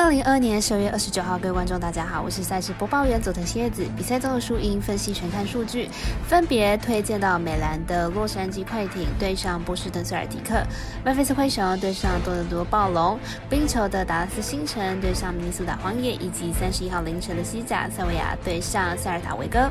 二零二二年十二月二十九号，各位观众，大家好，我是赛事播报员佐藤蝎子。比赛中的输赢分析全看数据，分别推荐到美兰的洛杉矶快艇对上波士顿塞尔提克，麦菲斯灰熊对上多伦多暴龙，冰球的达拉斯星辰对上明尼苏达荒野，以及三十一号凌晨的西甲塞维亚对上塞尔塔维戈。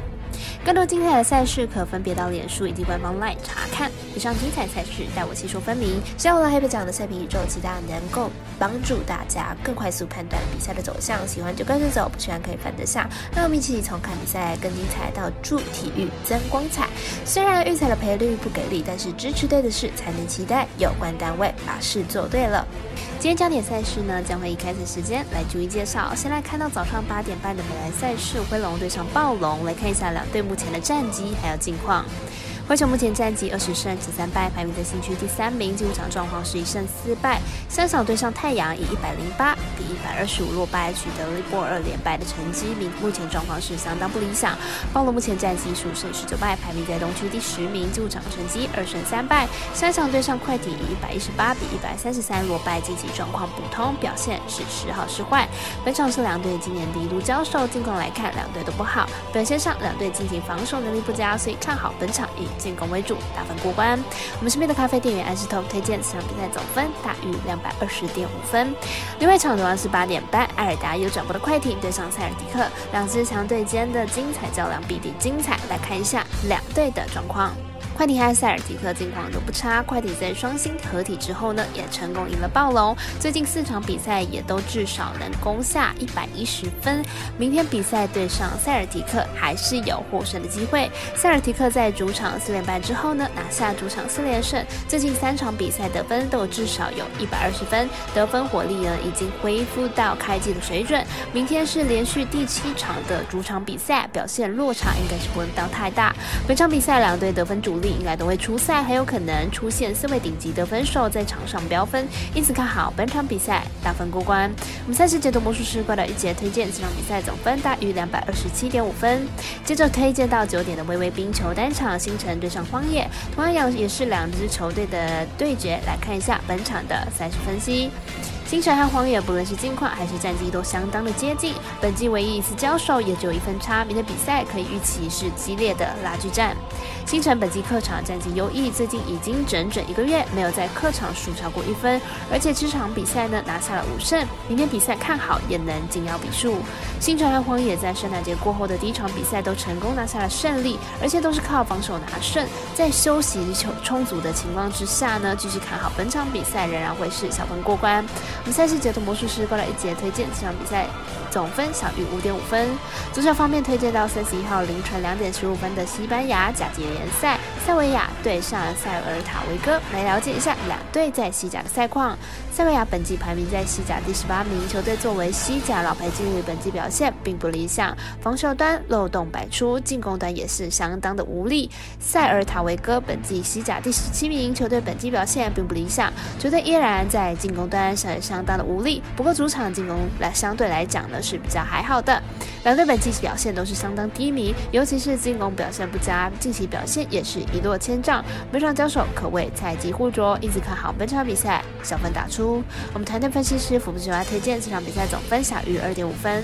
更多精彩的赛事可分别到脸书以及官方 LINE 查看。以上精彩赛事带我细说分明。下午了黑白奖的赛评宇宙，期待能够帮助大家更快速判断比赛的走向。喜欢就跟着走，不喜欢可以反得下。让我们一起从看比赛更精彩到助体育增光彩。虽然预赛的赔率不给力，但是支持对的事才能期待有关单位把事做对了。今天焦点赛事呢，将会以开始时间来逐一介绍。先来看到早上八点半的美兰赛事，灰龙对上暴龙，来看一下两队目前的战绩还有近况。灰熊目前战绩二十胜十三败，排名在新区第三名。进入场状况是一胜四败。三场对上太阳以一百零八百二十五落败，取得了一波二连败的成绩，名目前状况是相当不理想。暴龙目前战绩十五胜十九败，排名在东区第十名。进场成绩二胜三败。三场对上快艇以一百一十八比一百三十三落败，近期状况普通，表现是时好时坏。本场是两队今年第一度交手，近况来看两队都不好，表现上两队进行防守能力不佳，所以看好本场以。进攻为主，打分过关。我们身边的咖啡店员安石头推荐此场比赛总分大于两百二十点五分。另外一场同样是八八点半，艾尔达有转播的快艇对上塞尔迪克，两支强队间的精彩较量必定精彩。来看一下两队的状况。快艇和塞尔提克近况都不差，快艇在双星合体之后呢，也成功赢了暴龙。最近四场比赛也都至少能攻下一百一十分。明天比赛对上塞尔提克，还是有获胜的机会。塞尔提克在主场四连败之后呢，拿下主场四连胜，最近三场比赛得分都至少有一百二十分，得分火力呢已经恢复到开季的水准。明天是连续第七场的主场比赛，表现落差应该是不会到太大。本场比赛两队得分主力。应该都会出赛，很有可能出现四位顶级得分手在场上飙分，因此看好本场比赛大分过关。我们赛事解读魔术师怪盗一节推荐这场比赛总分大于两百二十七点五分。接着推荐到九点的微微冰球单场，星辰对上荒野，同样也是两支球队的对决，来看一下本场的赛事分析。星辰和荒野不论是近况还是战绩都相当的接近，本季唯一一次交手也只有一分差，明天比赛可以预期是激烈的拉锯战。星辰本季客场战绩优异，最近已经整整一个月没有在客场输超过一分，而且这场比赛呢拿下了五胜，明天比赛看好也能紧咬比数。星辰和荒野在圣诞节过后的第一场比赛都成功拿下了胜利，而且都是靠防守拿胜，在休息充充足的情况之下呢，继续看好本场比赛仍然会是小分过关。我们赛事解读魔术师过来一节推荐这场比赛。总分小于五点五分。足球方面推荐到三十一号凌晨两点十五分的西班牙甲级联赛，塞维亚对上塞尔塔维戈，来了解一下两队在西甲的赛况。塞维亚本季排名在西甲第十八名，球队作为西甲老牌劲旅，本季表现并不理想，防守端漏洞百出，进攻端也是相当的无力。塞尔塔维戈本季西甲第十七名，球队本季表现并不理想，球队依然在进攻端上。相当的无力，不过主场进攻来相对来讲呢是比较还好的。两队本季表现都是相当低迷，尤其是进攻表现不佳，近期表现也是一落千丈。本场交手可谓菜鸡互啄，一直看好本场比赛小分打出。我们团队分析师福布斯华推荐这场比赛总分小于二点五分。